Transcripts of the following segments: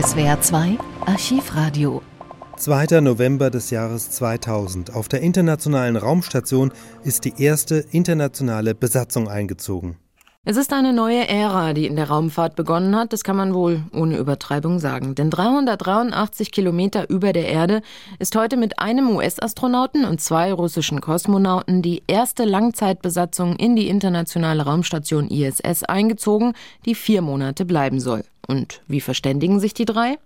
SWR 2 Archivradio 2. November des Jahres 2000. Auf der internationalen Raumstation ist die erste internationale Besatzung eingezogen. Es ist eine neue Ära, die in der Raumfahrt begonnen hat, das kann man wohl ohne Übertreibung sagen. Denn 383 Kilometer über der Erde ist heute mit einem US-Astronauten und zwei russischen Kosmonauten die erste Langzeitbesatzung in die internationale Raumstation ISS eingezogen, die vier Monate bleiben soll. Und wie verständigen sich die drei?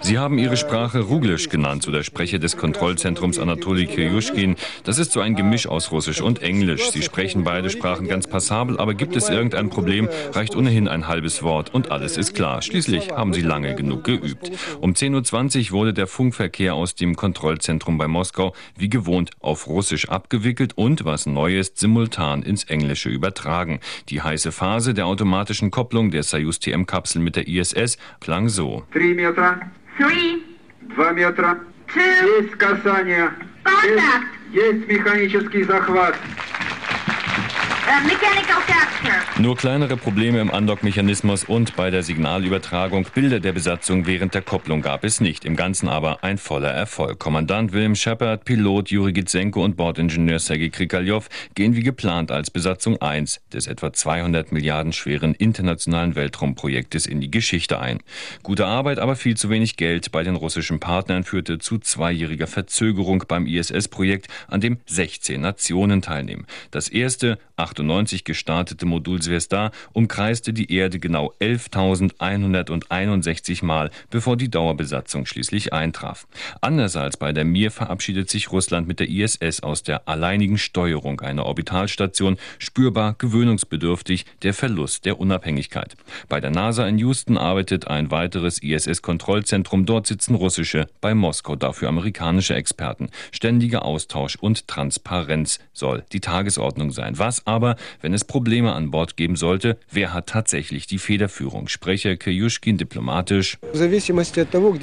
Sie haben ihre Sprache Ruglisch genannt, so der Sprecher des Kontrollzentrums Anatoli Kirjuschkin. Das ist so ein Gemisch aus Russisch und Englisch. Sie sprechen beide Sprachen ganz passabel, aber gibt es irgendein Problem, reicht ohnehin ein halbes Wort und alles ist klar. Schließlich haben sie lange genug geübt. Um 10.20 Uhr wurde der Funkverkehr aus dem Kontrollzentrum bei Moskau wie gewohnt auf Russisch abgewickelt und, was neu ist, simultan ins Englische übertragen. Die heiße Phase der automatischen Kopplung der Soyuz TM-Kapsel Kapsel mit der ISS klang so. 3 Meter. 3. 2 Meter. 2. Есть касание. Контакт. Есть механический захват. Äh, Nur kleinere Probleme im Andockmechanismus und bei der Signalübertragung. Bilder der Besatzung während der Kopplung gab es nicht. Im Ganzen aber ein voller Erfolg. Kommandant William Shepard, Pilot Juri Gitsenko und Bordingenieur Sergei Krikaljov gehen wie geplant als Besatzung 1 des etwa 200 Milliarden schweren internationalen Weltraumprojektes in die Geschichte ein. Gute Arbeit, aber viel zu wenig Geld bei den russischen Partnern führte zu zweijähriger Verzögerung beim ISS-Projekt, an dem 16 Nationen teilnehmen. Das erste, 1998 gestartete Modul Zvezda umkreiste die Erde genau 11.161 Mal, bevor die Dauerbesatzung schließlich eintraf. Anders als bei der Mir verabschiedet sich Russland mit der ISS aus der alleinigen Steuerung einer Orbitalstation, spürbar gewöhnungsbedürftig der Verlust der Unabhängigkeit. Bei der NASA in Houston arbeitet ein weiteres ISS-Kontrollzentrum. Dort sitzen russische, bei Moskau dafür amerikanische Experten. Ständiger Austausch und Transparenz soll die Tagesordnung sein. Was aber aber, wenn es Probleme an Bord geben sollte, wer hat tatsächlich die Federführung? Sprecher Kirjuschkin diplomatisch.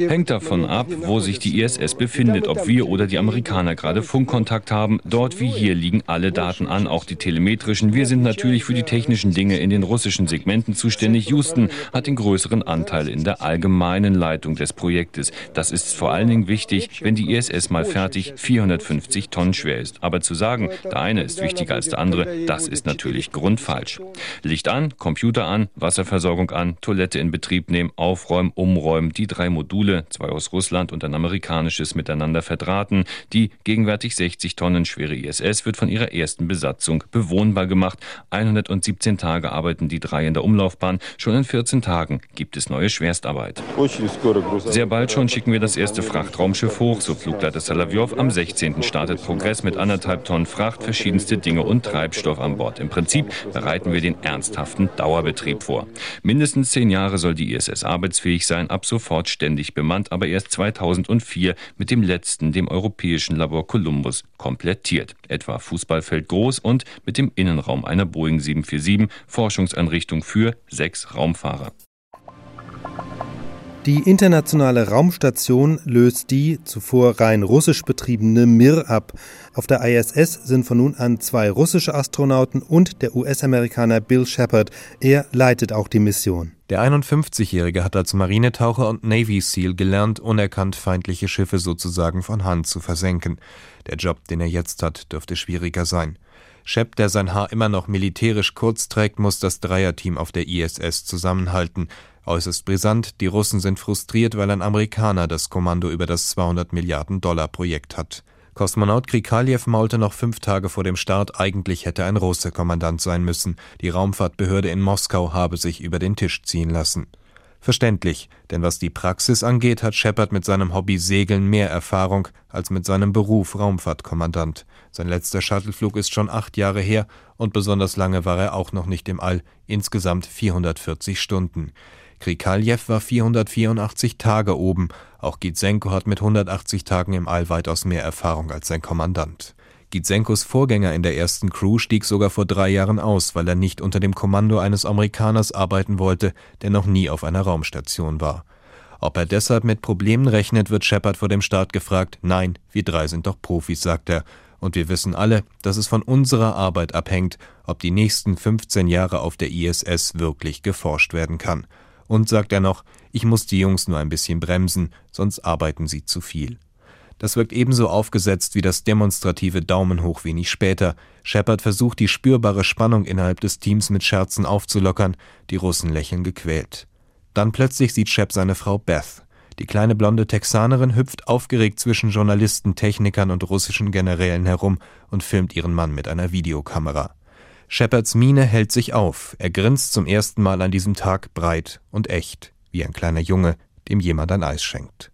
Hängt davon ab, wo sich die ISS befindet, ob wir oder die Amerikaner gerade Funkkontakt haben. Dort wie hier liegen alle Daten an, auch die telemetrischen. Wir sind natürlich für die technischen Dinge in den russischen Segmenten zuständig. Houston hat den größeren Anteil in der allgemeinen Leitung des Projektes. Das ist vor allen Dingen wichtig, wenn die ISS mal fertig 450 Tonnen schwer ist. Aber zu sagen, der eine ist wichtiger als der andere, das ist natürlich grundfalsch. Licht an, Computer an, Wasserversorgung an, Toilette in Betrieb nehmen, aufräumen, umräumen, die drei Module, zwei aus Russland und ein amerikanisches miteinander verdrahten. Die gegenwärtig 60 Tonnen schwere ISS wird von ihrer ersten Besatzung bewohnbar gemacht. 117 Tage arbeiten die drei in der Umlaufbahn. Schon in 14 Tagen gibt es neue Schwerstarbeit. Sehr bald schon schicken wir das erste Frachtraumschiff hoch, so Flugleiter Salavjov. Am 16. startet Progress mit anderthalb Tonnen Fracht, verschiedenste Dinge und Treibstoff an Bord. Im Prinzip bereiten wir den ernsthaften Dauerbetrieb vor. Mindestens zehn Jahre soll die ISS arbeitsfähig sein, ab sofort ständig bemannt, aber erst 2004 mit dem letzten, dem europäischen Labor Columbus, komplettiert. Etwa Fußballfeld groß und mit dem Innenraum einer Boeing 747 Forschungseinrichtung für sechs Raumfahrer. Die internationale Raumstation löst die zuvor rein russisch betriebene Mir ab. Auf der ISS sind von nun an zwei russische Astronauten und der US-Amerikaner Bill Shepard. Er leitet auch die Mission. Der 51-Jährige hat als Marinetaucher und Navy SEAL gelernt, unerkannt feindliche Schiffe sozusagen von Hand zu versenken. Der Job, den er jetzt hat, dürfte schwieriger sein. Shep, der sein Haar immer noch militärisch kurz trägt, muss das Dreierteam auf der ISS zusammenhalten. Äußerst brisant, die Russen sind frustriert, weil ein Amerikaner das Kommando über das 200 Milliarden Dollar Projekt hat. Kosmonaut Krikaljew maulte noch fünf Tage vor dem Start, eigentlich hätte ein Russe Kommandant sein müssen. Die Raumfahrtbehörde in Moskau habe sich über den Tisch ziehen lassen. Verständlich, denn was die Praxis angeht, hat Shepard mit seinem Hobby Segeln mehr Erfahrung als mit seinem Beruf Raumfahrtkommandant. Sein letzter Shuttleflug ist schon acht Jahre her und besonders lange war er auch noch nicht im All, insgesamt 440 Stunden. Krikaljew war 484 Tage oben, auch Gitsenko hat mit 180 Tagen im All weitaus mehr Erfahrung als sein Kommandant. Gitsenkos Vorgänger in der ersten Crew stieg sogar vor drei Jahren aus, weil er nicht unter dem Kommando eines Amerikaners arbeiten wollte, der noch nie auf einer Raumstation war. Ob er deshalb mit Problemen rechnet, wird Shepard vor dem Start gefragt. Nein, wir drei sind doch Profis, sagt er. Und wir wissen alle, dass es von unserer Arbeit abhängt, ob die nächsten 15 Jahre auf der ISS wirklich geforscht werden kann. Und sagt er noch, ich muss die Jungs nur ein bisschen bremsen, sonst arbeiten sie zu viel. Das wirkt ebenso aufgesetzt wie das demonstrative Daumen hoch wenig später. Shepard versucht die spürbare Spannung innerhalb des Teams mit Scherzen aufzulockern, die Russen lächeln gequält. Dann plötzlich sieht Shep seine Frau Beth. Die kleine blonde Texanerin hüpft aufgeregt zwischen Journalisten, Technikern und russischen Generälen herum und filmt ihren Mann mit einer Videokamera. Shepards Miene hält sich auf. Er grinst zum ersten Mal an diesem Tag breit und echt, wie ein kleiner Junge, dem jemand ein Eis schenkt.